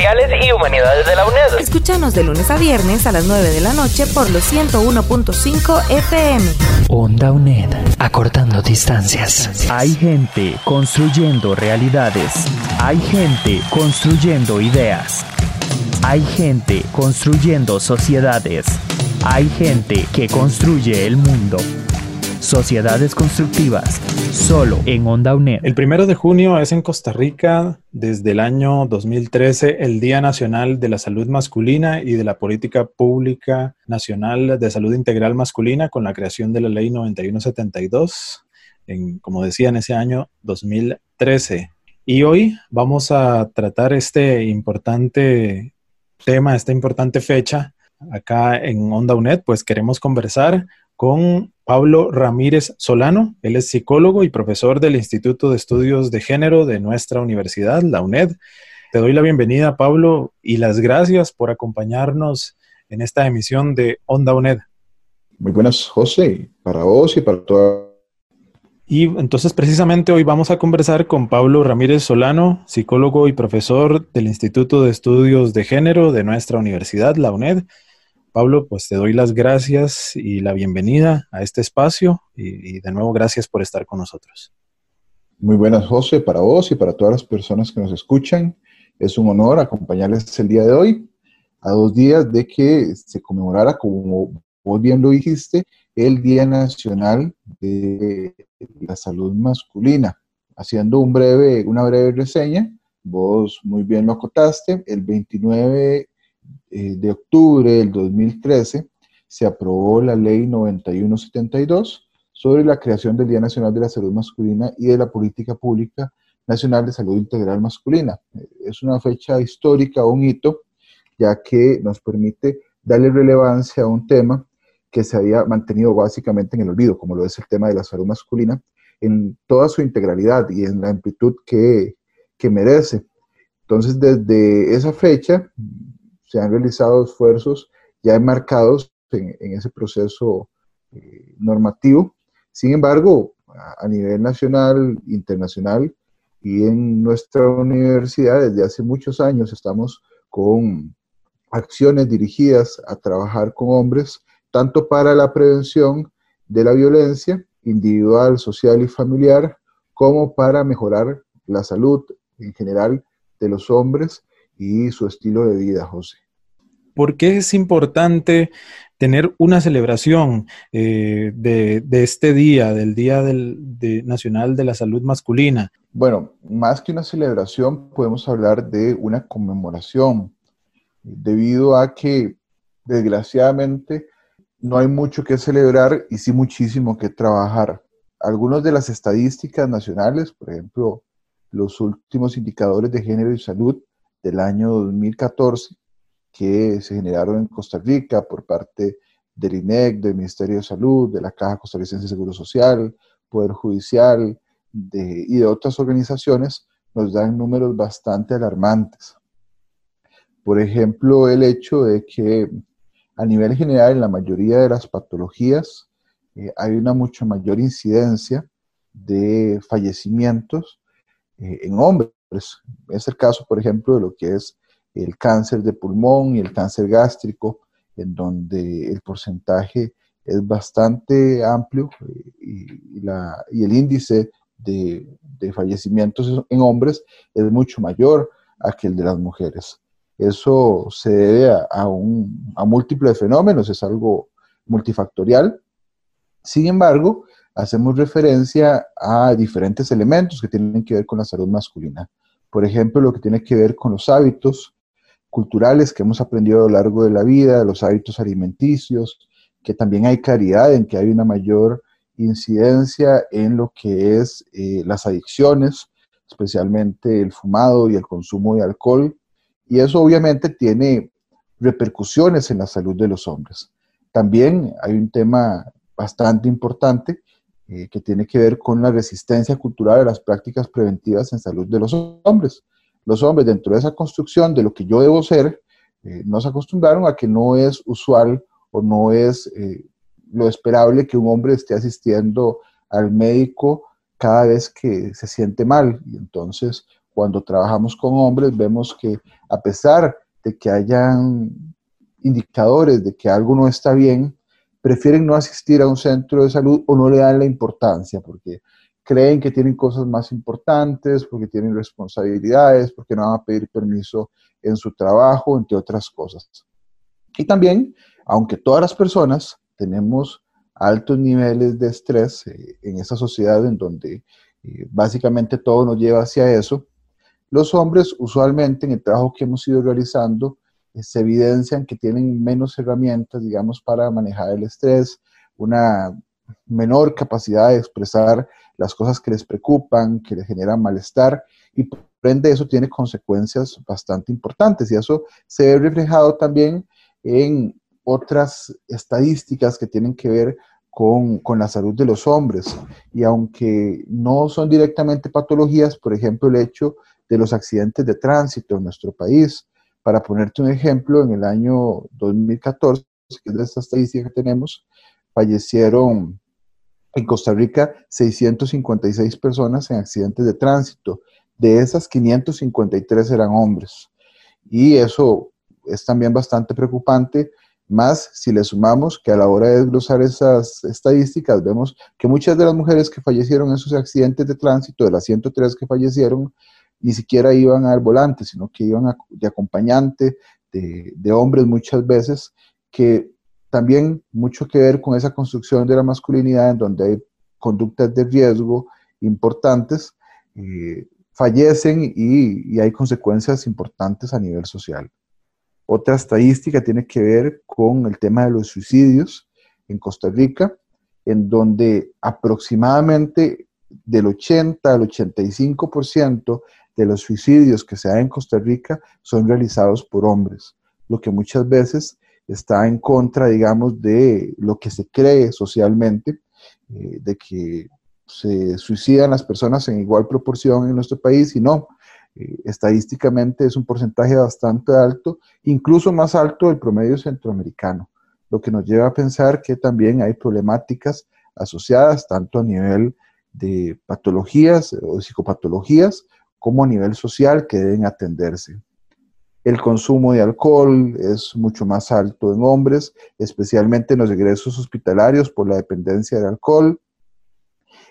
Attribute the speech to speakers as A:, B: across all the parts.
A: y Humanidades de la UNED.
B: Escúchanos de lunes a viernes a las 9 de la noche por los 101.5 FM.
C: Onda UNED. Acortando distancias.
D: Hay gente construyendo realidades. Hay gente construyendo ideas. Hay gente construyendo sociedades. Hay gente que construye el mundo. Sociedades Constructivas, solo en Onda UNED.
E: El primero de junio es en Costa Rica, desde el año 2013, el Día Nacional de la Salud Masculina y de la Política Pública Nacional de Salud Integral Masculina, con la creación de la Ley 9172, en, como decía, en ese año 2013. Y hoy vamos a tratar este importante tema, esta importante fecha. Acá en Onda UNED, pues queremos conversar con Pablo Ramírez Solano. Él es psicólogo y profesor del Instituto de Estudios de Género de nuestra universidad, la UNED. Te doy la bienvenida, Pablo, y las gracias por acompañarnos en esta emisión de Onda UNED.
F: Muy buenas, José, para vos y para toda.
E: Y entonces precisamente hoy vamos a conversar con Pablo Ramírez Solano, psicólogo y profesor del Instituto de Estudios de Género de nuestra universidad, la UNED. Pablo, pues te doy las gracias y la bienvenida a este espacio y, de nuevo gracias por estar con nosotros.
F: Muy buenas, José, para vos y para todas las personas que nos escuchan. Es un honor acompañarles el día de hoy, a dos días de que se conmemorara, como vos bien lo dijiste, el Día Nacional de la Salud Masculina. Haciendo un breve, una breve reseña, vos muy bien lo acotaste, el 29 eh, de octubre del 2013 se aprobó la ley 9172 sobre la creación del Día Nacional de la Salud Masculina y de la Política Pública Nacional de Salud Integral Masculina. Es una fecha histórica, un hito, ya que nos permite darle relevancia a un tema que se había mantenido básicamente en el olvido, como lo es el tema de la salud masculina, en toda su integralidad y en la amplitud que, que merece. Entonces, desde esa fecha, se han realizado esfuerzos ya enmarcados en, ese proceso eh, normativo. Sin embargo, a, nivel nacional, internacional y en nuestra universidad desde hace muchos años estamos con acciones dirigidas a trabajar con hombres, tanto para la prevención de la violencia individual, social y familiar, como para mejorar la salud en general de los hombres y su estilo de vida, José.
E: ¿Por qué es importante tener una celebración eh, de, este día, del Día Nacional de la Salud Masculina?
F: Bueno, más que una celebración, podemos hablar de una conmemoración, debido a que, desgraciadamente, no hay mucho que celebrar y sí muchísimo que trabajar. Algunas de las estadísticas nacionales, por ejemplo, los últimos indicadores de género y salud del año 2014, que se generaron en Costa Rica por parte del INEC, del Ministerio de Salud, de la Caja Costarricense de Seguro Social, Poder Judicial y de otras organizaciones, nos dan números bastante alarmantes. Por ejemplo, el hecho de que a nivel general en la mayoría de las patologías eh, hay una mucho mayor incidencia de fallecimientos eh, en hombres. Es el caso, por ejemplo, de lo que es el cáncer de pulmón y el cáncer gástrico, en donde el porcentaje es bastante amplio eh, y, el índice de, fallecimientos en hombres es mucho mayor que el de las mujeres. Eso se debe a, un, a múltiples fenómenos, es algo multifactorial. Sin embargo, hacemos referencia a diferentes elementos que tienen que ver con la salud masculina. Por ejemplo, lo que tiene que ver con los hábitos, culturales que hemos aprendido a lo largo de la vida, los hábitos alimenticios, que también hay claridad en que hay una mayor incidencia en lo que es eh, las adicciones, especialmente el fumado y el consumo de alcohol, y eso obviamente tiene repercusiones en la salud de los hombres. También hay un tema bastante importante eh, que tiene que ver con la resistencia cultural a las prácticas preventivas en salud de los hombres. Los hombres dentro de esa construcción de lo que yo debo ser, eh, nos acostumbraron a que no es usual o no es eh, lo esperable que un hombre esté asistiendo al médico cada vez que se siente mal. Y entonces, cuando trabajamos con hombres, vemos que a pesar de que hayan indicadores de que algo no está bien, prefieren no asistir a un centro de salud o no le dan la importancia porque creen que tienen cosas más importantes, porque tienen responsabilidades, porque no van a pedir permiso en su trabajo, entre otras cosas. Y también, aunque todas las personas tenemos altos niveles de estrés eh, en esa sociedad en donde eh, básicamente todo nos lleva hacia eso, los hombres usualmente en el trabajo que hemos ido realizando se evidencian que tienen menos herramientas, digamos, para manejar el estrés, una menor capacidad de expresar las cosas que les preocupan, que les generan malestar y por ende eso tiene consecuencias bastante importantes y eso se ve reflejado también en otras estadísticas que tienen que ver con, con, la salud de los hombres. Y aunque no son directamente patologías, por ejemplo, el hecho de los accidentes de tránsito en nuestro país, para ponerte un ejemplo, en el año 2014, que es de esta estadística que tenemos, fallecieron en Costa Rica 656 personas en accidentes de tránsito. De esas, 553 eran hombres. Y eso es también bastante preocupante, más si le sumamos que a la hora de desglosar esas estadísticas, vemos que muchas de las mujeres que fallecieron en esos accidentes de tránsito, de las 103 que fallecieron, ni siquiera iban al volante, sino que iban de acompañante de, hombres muchas veces, que también mucho que ver con esa construcción de la masculinidad en donde hay conductas de riesgo importantes, eh, fallecen y, y, hay consecuencias importantes a nivel social. Otra estadística tiene que ver con el tema de los suicidios en Costa Rica, en donde aproximadamente del 80 al 85% de los suicidios que se dan en Costa Rica son realizados por hombres, lo que muchas veces está en contra, digamos, de lo que se cree socialmente, eh, de que se suicidan las personas en igual proporción en nuestro país y no. Eh, estadísticamente es un porcentaje bastante alto, incluso más alto del promedio centroamericano, lo que nos lleva a pensar que también hay problemáticas asociadas tanto a nivel de patologías o psicopatologías como a nivel social que deben atenderse. El consumo de alcohol es mucho más alto en hombres, especialmente en los egresos hospitalarios por la dependencia del alcohol.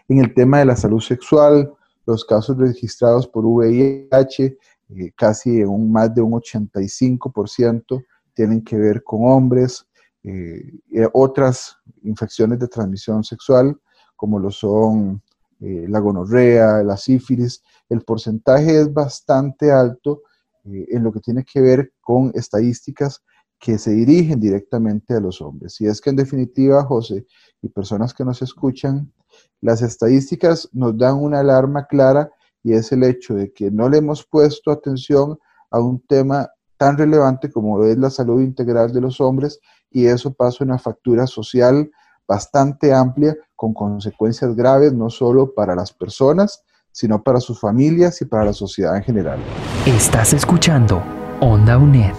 F: En el tema de la salud sexual, los casos registrados por VIH, eh, casi un, más de un 85% tienen que ver con hombres. Eh, otras infecciones de transmisión sexual, como lo son eh, la gonorrea, la sífilis, el porcentaje es bastante alto eh, en lo que tiene que ver con estadísticas que se dirigen directamente a los hombres. Y es que en definitiva, José, y personas que nos escuchan, las estadísticas nos dan una alarma clara y es el hecho de que no le hemos puesto atención a un tema tan relevante como es la salud integral de los hombres y eso pasa una factura social bastante amplia con consecuencias graves no solo para las personas, sino para sus familias y para la sociedad en general.
C: Estás escuchando Onda UNED.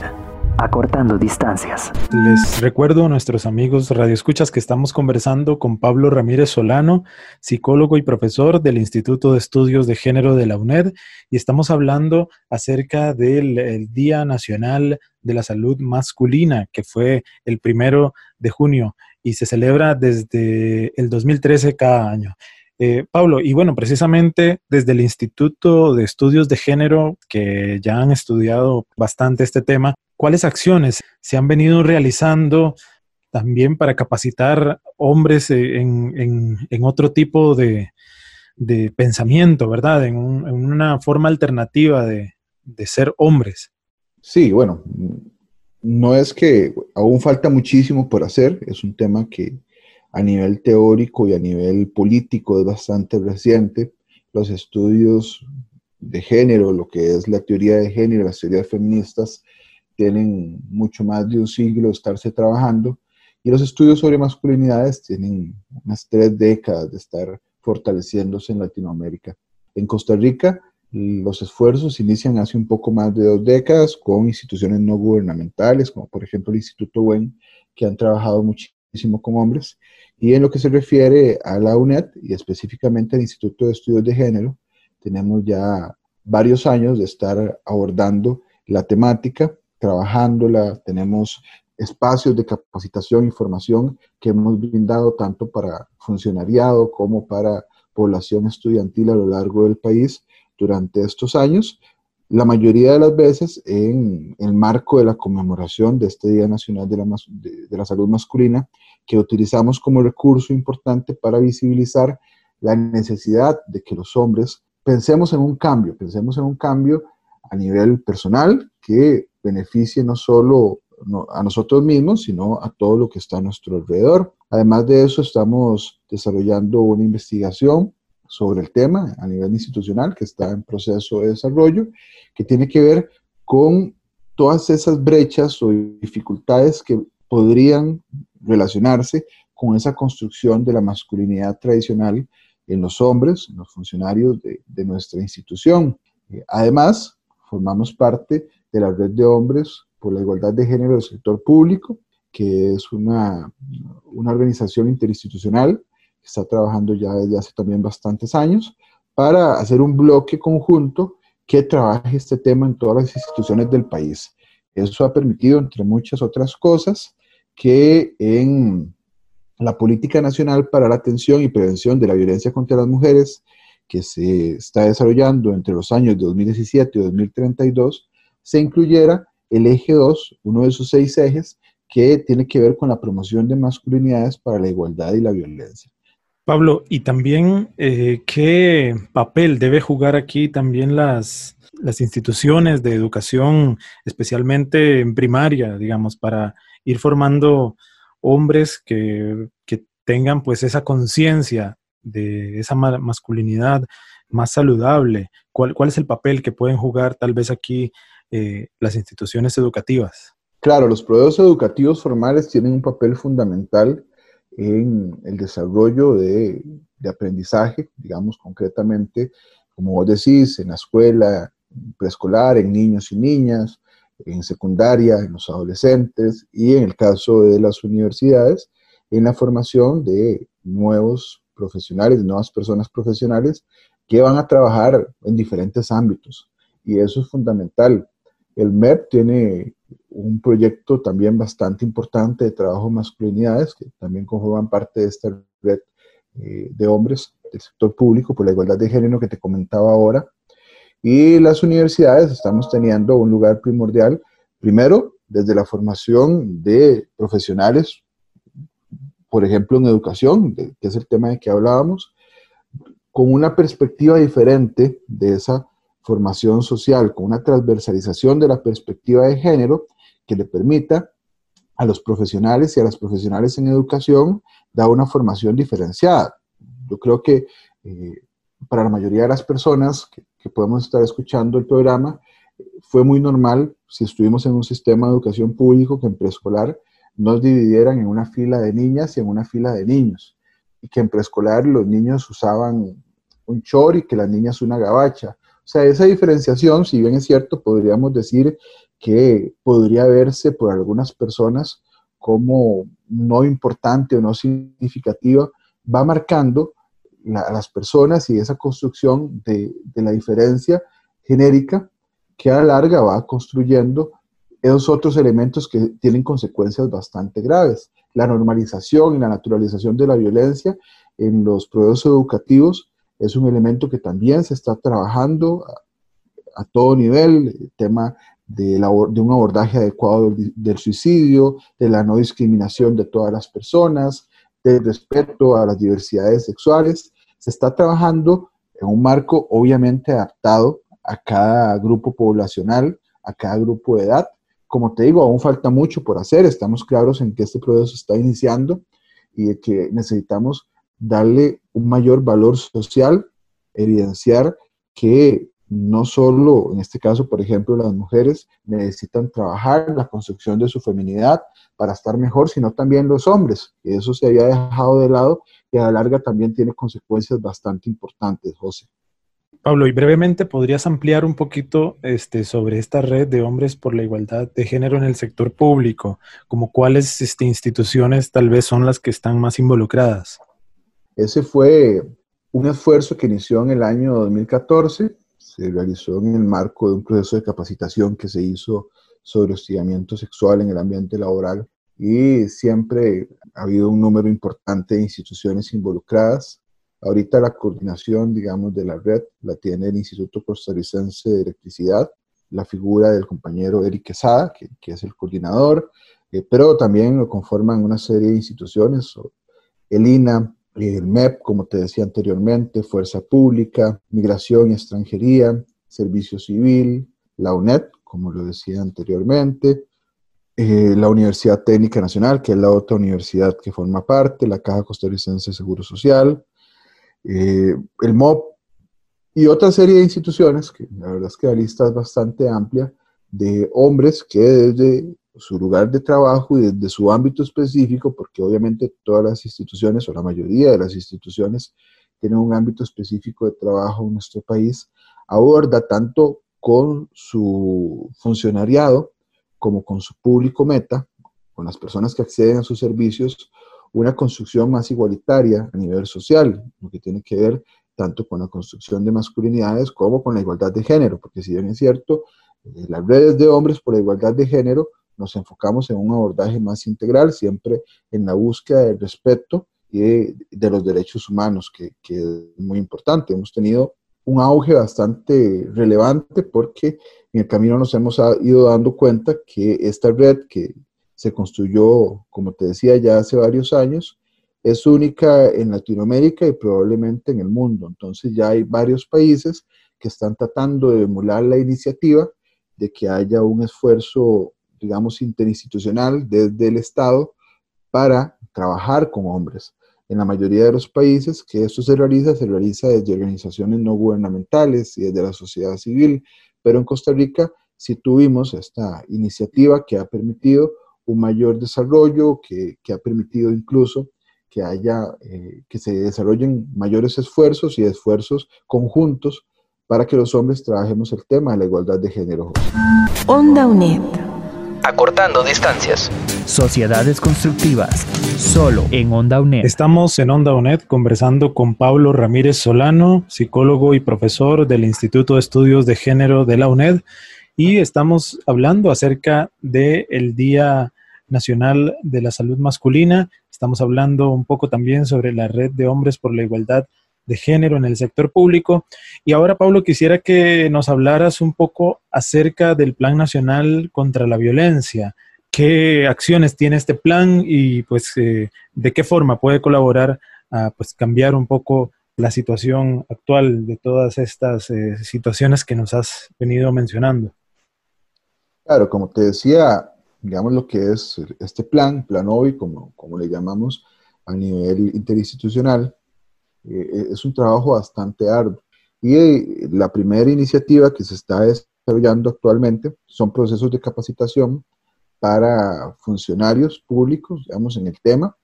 C: Acortando distancias.
E: Les recuerdo a nuestros amigos radioescuchas que estamos conversando con Pablo Ramírez Solano, psicólogo y profesor del Instituto de Estudios de Género de la UNED, y estamos hablando acerca del Día Nacional de la Salud Masculina, que fue el primero de junio y se celebra desde el 2013 cada año. Eh, Pablo, y bueno, precisamente desde el Instituto de Estudios de Género, que ya han estudiado bastante este tema, ¿cuáles acciones se han venido realizando también para capacitar hombres en, otro tipo de, pensamiento, ¿verdad? En, una forma alternativa de, de ser hombres.
F: Sí, bueno, no es que aún falta muchísimo por hacer, es un tema que a nivel teórico y a nivel político es bastante reciente. Los estudios de género, lo que es la teoría de género, las teorías feministas, tienen mucho más de un siglo de estarse trabajando y los estudios sobre masculinidades tienen unas tres décadas de estar fortaleciéndose en Latinoamérica. En Costa Rica, los esfuerzos inician hace un poco más de dos décadas con instituciones no gubernamentales, como por ejemplo el Instituto WEN, que han trabajado muchísimo con hombres. Y en lo que se refiere a la UNED y específicamente al Instituto de Estudios de Género, tenemos ya varios años de estar abordando la temática, trabajándola, tenemos espacios de capacitación y formación que hemos brindado tanto para funcionariado como para población estudiantil a lo largo del país durante estos años, la mayoría de las veces en el marco de la conmemoración de este Día Nacional de la, de la Salud Masculina, que utilizamos como recurso importante para visibilizar la necesidad de que los hombres pensemos en un cambio, pensemos en un cambio a nivel personal que beneficie no solo a nosotros mismos, sino a todo lo que está a nuestro alrededor. Además de eso, estamos desarrollando una investigación sobre el tema a nivel institucional que está en proceso de desarrollo, que tiene que ver con todas esas brechas o dificultades que podrían relacionarse con esa construcción de la masculinidad tradicional en los hombres, en los funcionarios de, nuestra institución. Eh, además, formamos parte de la red de hombres por la igualdad de género del sector público, que es una, una organización interinstitucional está trabajando ya desde hace también bastantes años para hacer un bloque conjunto que trabaje este tema en todas las instituciones del país. Eso ha permitido, entre muchas otras cosas, que en la Política Nacional para la Atención y Prevención de la Violencia contra las Mujeres, que se está desarrollando entre los años 2017 y 2032, se incluyera el eje 2, uno de sus seis ejes, que tiene que ver con la promoción de masculinidades para la igualdad y la violencia.
E: Pablo, y también eh, qué papel debe jugar aquí también las, las instituciones de educación, especialmente en primaria, digamos, para ir formando hombres que, que tengan pues esa conciencia de esa masculinidad más saludable. ¿Cuál, ¿Cuál es el papel que pueden jugar tal vez aquí eh, las instituciones educativas.
F: Claro, los procesos educativos formales tienen un papel fundamental en el desarrollo de, aprendizaje, digamos concretamente, como vos decís, en la escuela preescolar, en niños y niñas, en secundaria, en los adolescentes y en el caso de las universidades, en la formación de nuevos profesionales, nuevas personas profesionales que van a trabajar en diferentes ámbitos. Y eso es fundamental. El MEP tiene un proyecto también bastante importante de trabajo de masculinidades, que también conforman parte de esta red eh, de hombres del sector público por la igualdad de género que te comentaba ahora. Y las universidades estamos teniendo un lugar primordial, primero, desde la formación de profesionales, por ejemplo, en educación, que es el tema de que hablábamos, con una perspectiva diferente de esa formación social con una transversalización de la perspectiva de género que le permita a los profesionales y a las profesionales en educación dar una formación diferenciada. Yo creo que eh, para la mayoría de las personas que, podemos estar escuchando el programa, fue muy normal si estuvimos en un sistema de educación público que en preescolar nos dividieran en una fila de niñas y en una fila de niños. Y que en preescolar los niños usaban un chor y que las niñas una gabacha sea, esa diferenciación, si bien es cierto, podríamos decir que podría verse por algunas personas como no importante o no significativa, va marcando a las personas y esa construcción de, de, la diferencia genérica que a la larga va construyendo esos otros elementos que tienen consecuencias bastante graves. La normalización y la naturalización de la violencia en los procesos educativos es un elemento que también se está trabajando a, todo nivel, el tema de, un abordaje adecuado del, suicidio, de la no discriminación de todas las personas, del respeto a las diversidades sexuales. Se está trabajando en un marco obviamente adaptado a cada grupo poblacional, a cada grupo de edad. Como te digo, aún falta mucho por hacer. Estamos claros en que este proceso está iniciando y que necesitamos darle un mayor valor social, evidenciar que no solo, en este caso, por ejemplo, las mujeres necesitan trabajar la construcción de su feminidad para estar mejor, sino también los hombres. Eso se había dejado de lado y a la larga también tiene consecuencias bastante importantes, José.
E: Pablo, y brevemente, ¿podrías ampliar un poquito este, sobre esta red de hombres por la igualdad de género en el sector público? Como cuáles este, instituciones tal vez son las que están más involucradas?
F: Ese fue un esfuerzo que inició en el año 2014, se realizó en el marco de un proceso de capacitación que se hizo sobre hostigamiento sexual en el ambiente laboral y siempre ha habido un número importante de instituciones involucradas. Ahorita la coordinación, digamos, de la red la tiene el Instituto Costarricense de Electricidad, la figura del compañero Eric Quesada, que, es el coordinador, eh, pero también lo conforman una serie de instituciones, el INA, el MEP, como te decía anteriormente, Fuerza Pública, Migración y Extranjería, Servicio Civil, la UNED, como lo decía anteriormente, eh, la Universidad Técnica Nacional, que es la otra universidad que forma parte, la Caja Costarricense de Seguro Social, eh, el MOP y otra serie de instituciones, que la verdad es que la lista es bastante amplia, de hombres que desde su lugar de trabajo y desde su ámbito específico, porque obviamente todas las instituciones o la mayoría de las instituciones tienen un ámbito específico de trabajo en nuestro país, aborda tanto con su funcionariado como con su público meta, con las personas que acceden a sus servicios, una construcción más igualitaria a nivel social, lo que tiene que ver tanto con la construcción de masculinidades como con la igualdad de género, porque si bien es cierto, eh, las redes de hombres por la igualdad de género nos enfocamos en un abordaje más integral, siempre en la búsqueda del respeto y de, los derechos humanos, que, que es muy importante. Hemos tenido un auge bastante relevante porque en el camino nos hemos ido dando cuenta que esta red que se construyó, como te decía, ya hace varios años, es única en Latinoamérica y probablemente en el mundo. Entonces ya hay varios países que están tratando de emular la iniciativa de que haya un esfuerzo, digamos, interinstitucional desde el Estado para trabajar con hombres. En la mayoría de los países que esto se realiza, se realiza desde organizaciones no gubernamentales y desde la sociedad civil, pero en Costa Rica sí tuvimos esta iniciativa que ha permitido un mayor desarrollo que, ha permitido incluso que haya, eh, que se desarrollen mayores esfuerzos y esfuerzos conjuntos para que los hombres trabajemos el tema de la igualdad de género.
G: Onda UNED.
A: Acortando distancias.
C: Sociedades constructivas. Solo en Onda UNED.
E: Estamos en Onda UNED conversando con Pablo Ramírez Solano, psicólogo y profesor del Instituto de Estudios de Género de la UNED. Y estamos hablando acerca del Día Nacional de la Salud Masculina. Estamos hablando un poco también sobre la red de hombres por la igualdad de género en el sector público. Y ahora, Pablo, quisiera que nos hablaras un poco acerca del Plan Nacional contra la Violencia. ¿Qué acciones tiene este plan y pues eh, de qué forma puede colaborar a pues, cambiar un poco la situación actual de todas estas eh, situaciones que nos has venido mencionando?
F: Claro, como te decía, digamos, lo que es este plan, plan OBI, como, como le llamamos a nivel interinstitucional, eh, es un trabajo bastante arduo. Y eh, la primera iniciativa que se está desarrollando actualmente son procesos de capacitación para funcionarios públicos, digamos, en el tema,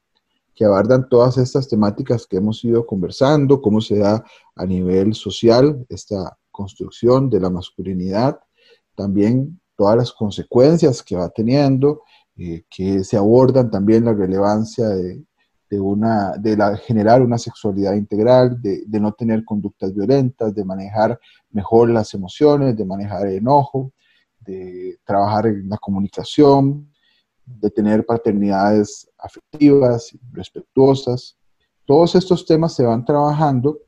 F: que abordan todas estas temáticas que hemos ido conversando, cómo se da a nivel social esta construcción de la masculinidad, también todas las consecuencias que va teniendo, eh, que se abordan también la relevancia de, una, de generar una sexualidad integral, de, no tener conductas violentas, de manejar mejor las emociones, de manejar el enojo, de trabajar en la comunicación, de tener paternidades afectivas, respetuosas. Todos estos temas se van trabajando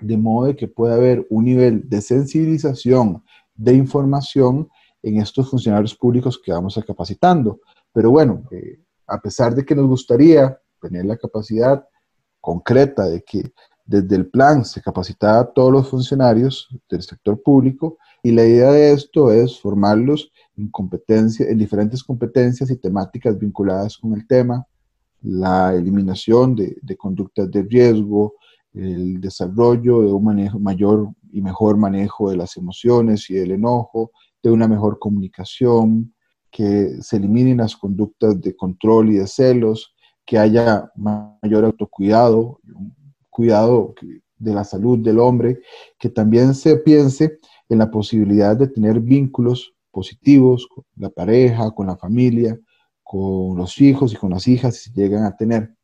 F: de modo de que pueda haber un nivel de sensibilización, de información en estos funcionarios públicos que vamos a capacitando. Pero bueno, eh, a pesar de que nos gustaría tener la capacidad concreta de que desde el plan se capacitara a todos los funcionarios del sector público y la idea de esto es formarlos en competencia, en diferentes competencias y temáticas vinculadas con el tema, la eliminación de, de conductas de riesgo, el desarrollo de un manejo, mayor y mejor manejo de las emociones y del enojo, de una mejor comunicación, que se eliminen las conductas de control y de celos, que haya mayor autocuidado, cuidado de la salud del hombre, que también se piense en la posibilidad de tener vínculos positivos con la pareja, con la familia, con los hijos y con las hijas si llegan a tener.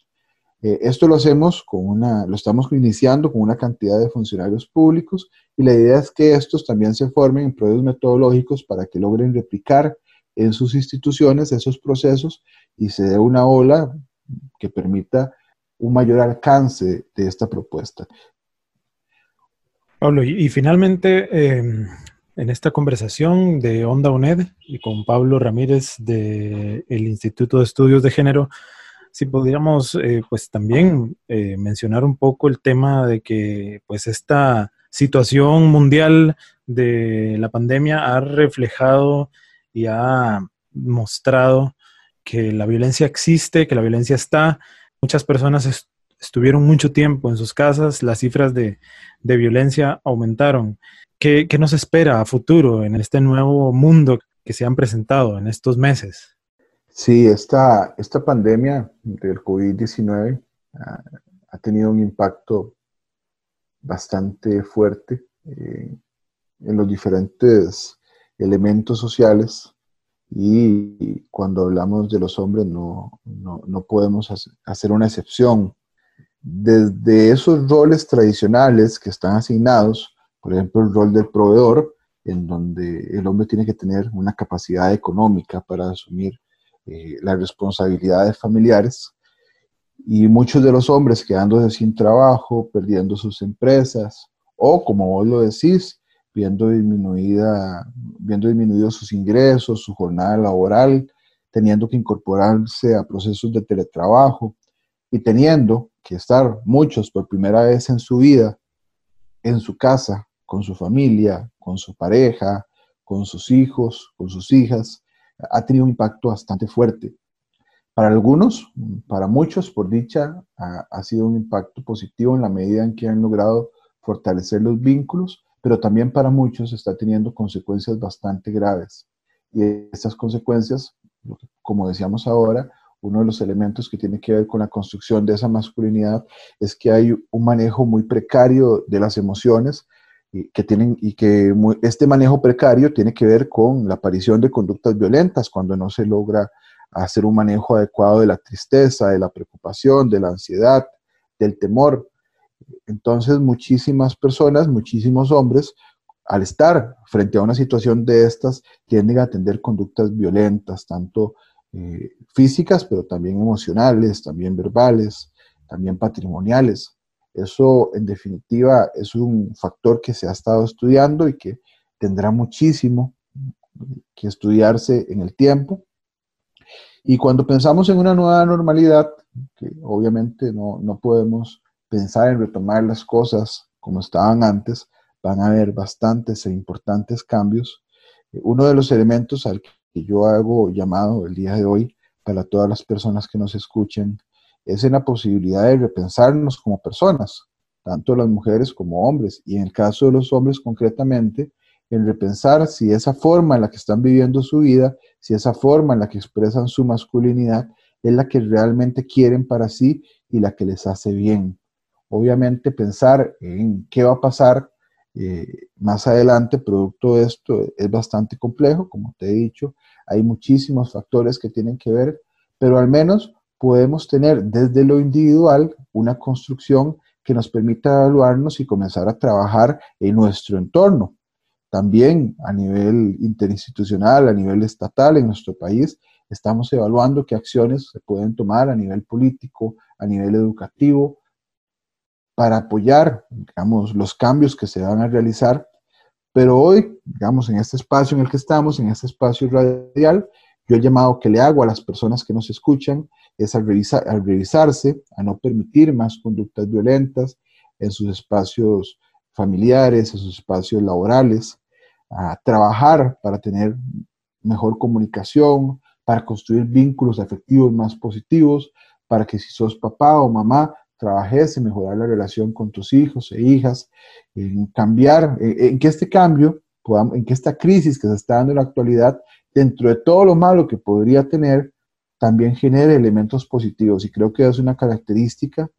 F: Eh, esto lo hacemos con una, lo estamos iniciando con una cantidad de funcionarios públicos y la idea es que estos también se formen en proyectos metodológicos para que logren replicar en sus instituciones esos procesos y se dé una ola que permita un mayor alcance de esta propuesta.
E: Pablo, y, finalmente, em, en esta conversación de Onda UNED y con Pablo Ramírez del Instituto de Estudios de Género, si podríamos eh, pues también eh, mencionar un poco el tema de que pues esta situación mundial de la pandemia ha reflejado y ha mostrado que la violencia existe, que la violencia está. Muchas personas estuvieron mucho tiempo en sus casas, las cifras de, violencia aumentaron. ¿Qué, ¿Qué, nos espera a futuro en este nuevo mundo que se han presentado en estos meses?
F: Sí, esta, esta pandemia del COVID-19 ah, ha tenido un impacto bastante fuerte eh, en los diferentes elementos sociales y cuando hablamos de los hombres no, no podemos hacer una excepción. Desde esos roles tradicionales que están asignados, por ejemplo el rol del proveedor, en donde el hombre tiene que tener una capacidad económica para asumir eh, las responsabilidades familiares y muchos de los hombres quedándose sin trabajo, perdiendo sus empresas o, como vos lo decís, viendo, disminuida, viendo disminuidos sus ingresos, su jornada laboral, teniendo que incorporarse a procesos de teletrabajo y teniendo que estar muchos por primera vez en su vida en su casa, con su familia, con su pareja, con sus hijos, con sus hijas, ha tenido un impacto bastante fuerte. Para algunos, para muchos, por dicha, ha, sido un impacto positivo en la medida en que han logrado fortalecer los vínculos, pero también para muchos está teniendo consecuencias bastante graves. Y estas consecuencias, como decíamos ahora, uno de los elementos que tiene que ver con la construcción de esa masculinidad es que hay un manejo muy precario de las emociones, y que tienen y que este manejo precario tiene que ver con la aparición de conductas violentas cuando no se logra hacer un manejo adecuado de la tristeza, de la preocupación, de la ansiedad, del temor. Entonces, muchísimas personas, muchísimos hombres, al estar frente a una situación de estas, tienden a atender conductas violentas, tanto eh, físicas, pero también emocionales, también verbales, también patrimoniales. Eso, en definitiva, es un factor que se ha estado estudiando y que tendrá muchísimo que estudiarse en el tiempo. Y cuando pensamos en una nueva normalidad, que obviamente no, no podemos pensar en retomar las cosas como estaban antes, van a haber bastantes e importantes cambios. Uno de los elementos al que yo hago llamado el día de hoy para todas las personas que nos escuchen es en la posibilidad de repensarnos como personas, tanto las mujeres como hombres, y en el caso de los hombres concretamente, en repensar si esa forma en la que están viviendo su vida, si esa forma en la que expresan su masculinidad es la que realmente quieren para sí y la que les hace bien. Obviamente pensar en qué va a pasar eh, más adelante producto de esto es bastante complejo, como te he dicho, hay muchísimos factores que tienen que ver, pero al menos podemos tener desde lo individual una construcción que nos permita evaluarnos y comenzar a trabajar en nuestro entorno. También a nivel interinstitucional, a nivel estatal en nuestro país, estamos evaluando qué acciones se pueden tomar a nivel político, a nivel educativo, para apoyar, digamos, los cambios que se van a realizar. Pero hoy, digamos, en este espacio en el que estamos, en este espacio radial, yo he llamado que le hago a las personas que nos escuchan es al, revisarse, a no permitir más conductas violentas en sus espacios familiares, en sus espacios laborales, a trabajar para tener mejor comunicación, para construir vínculos afectivos más positivos, para que si sos papá o mamá trabajes en mejorar la relación con tus hijos e hijas, en cambiar, en, que este cambio, en que esta crisis que se está dando en la actualidad, dentro de todo lo malo que podría tener, también genere elementos positivos. Y creo que es una característica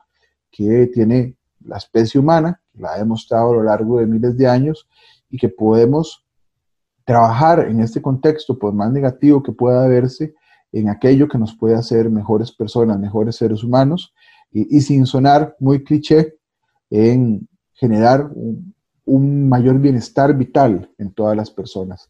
F: que tiene la especie humana, la ha demostrado a lo largo de miles de años, y que podemos trabajar en este contexto, por más negativo que pueda verse, en aquello que nos puede hacer mejores personas, mejores seres humanos, y, sin sonar muy cliché, en generar un, un, mayor bienestar vital en todas las personas,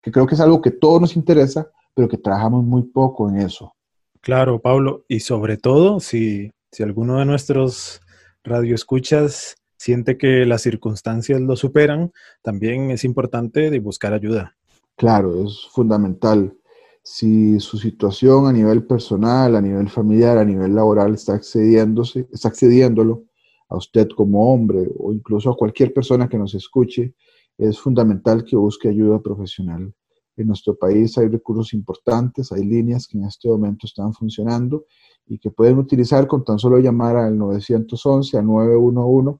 F: que creo que es algo que todos nos interesa, pero que trabajamos muy poco en eso.
E: Claro, Pablo, y sobre todo si, si alguno de nuestros radioescuchas siente que las circunstancias lo superan, también es importante buscar ayuda.
F: Claro, es fundamental si su situación a nivel personal, a nivel familiar, a nivel laboral está excediéndose, está excediéndolo a usted como hombre o incluso a cualquier persona que nos escuche, es fundamental que busque ayuda profesional. En nuestro país hay recursos importantes, hay líneas que en este momento están funcionando y que pueden utilizar con tan solo llamar al 911, al 911.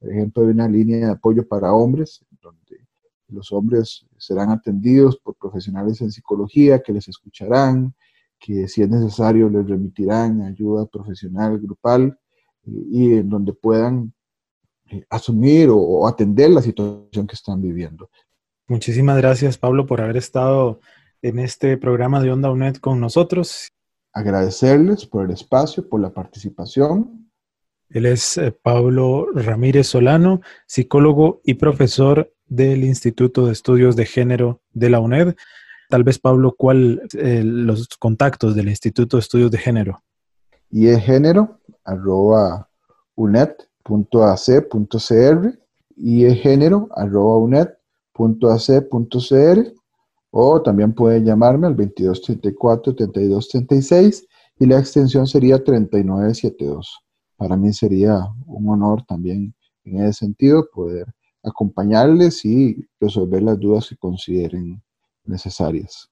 F: Por ejemplo, hay una línea de apoyo para hombres los hombres serán atendidos por profesionales en psicología que les escucharán, que si es necesario les remitirán ayuda profesional grupal eh, y en donde puedan eh, asumir o, atender la situación que están viviendo.
E: Muchísimas gracias, Pablo, por haber estado en este programa de Onda UNED con nosotros.
F: Agradecerles por el espacio, por la participación.
E: Él es eh, Pablo Ramírez Solano, psicólogo y profesor del Instituto de Estudios de Género de la UNED. Tal vez, Pablo, ¿cuál eh, los contactos del Instituto de Estudios de Género?
F: Y es género, arroba unet.ac.cr y es género, arroba unet.ac.cr o también puede llamarme al 2234-3236 y la extensión sería 3972. Para mí sería un honor también en ese sentido poder acompañarles y resolver las dudas que consideren necesarias.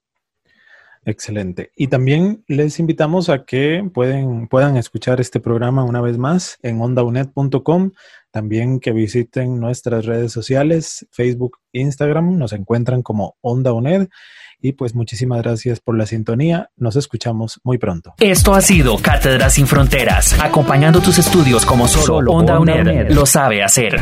E: Excelente. Y también les invitamos a que pueden, puedan escuchar este programa una vez más en ondaunet.com. También que visiten nuestras redes sociales, Facebook, Instagram. Nos encuentran como Onda UNED. Y pues muchísimas gracias por la sintonía. Nos escuchamos muy pronto.
C: Esto ha sido Cátedras sin Fronteras, acompañando tus estudios como solo, Onda, UNED lo sabe hacer.